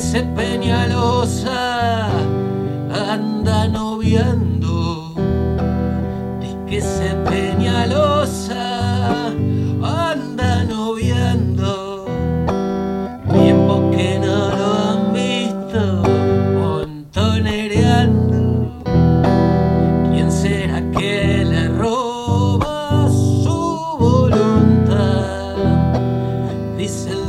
se Peñalosa anda noviando, di que se Peñalosa anda noviando, tiempo que no lo han visto montonereando. ¿Quién será que le roba su voluntad? Dicen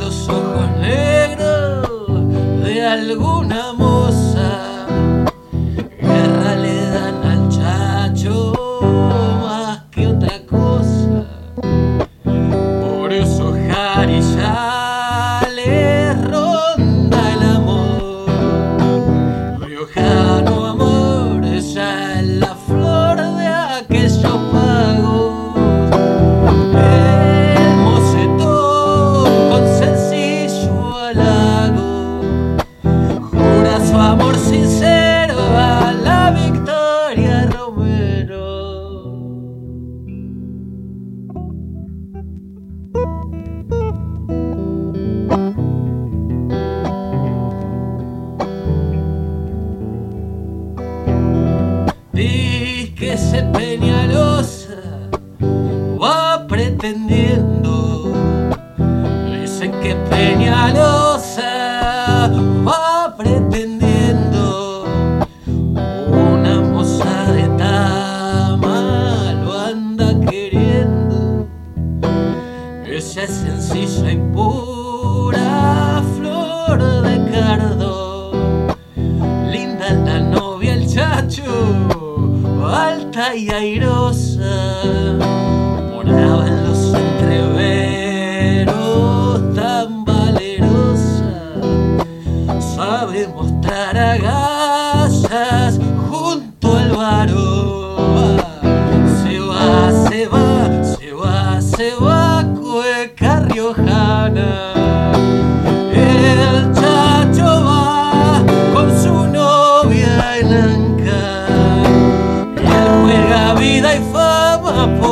alguna moza. Guerra le dan al chacho más que otra cosa. Por eso su amor sincero a la Victoria Romero. Di que se Peñalosa va pretendiendo. Dicen que Peñalosa alta y airosa. Moraba en los entreveros, tan valerosa. Sabe mostrar agallas junto al varón. Se va, se va, se va, se va, cueca riojana. up.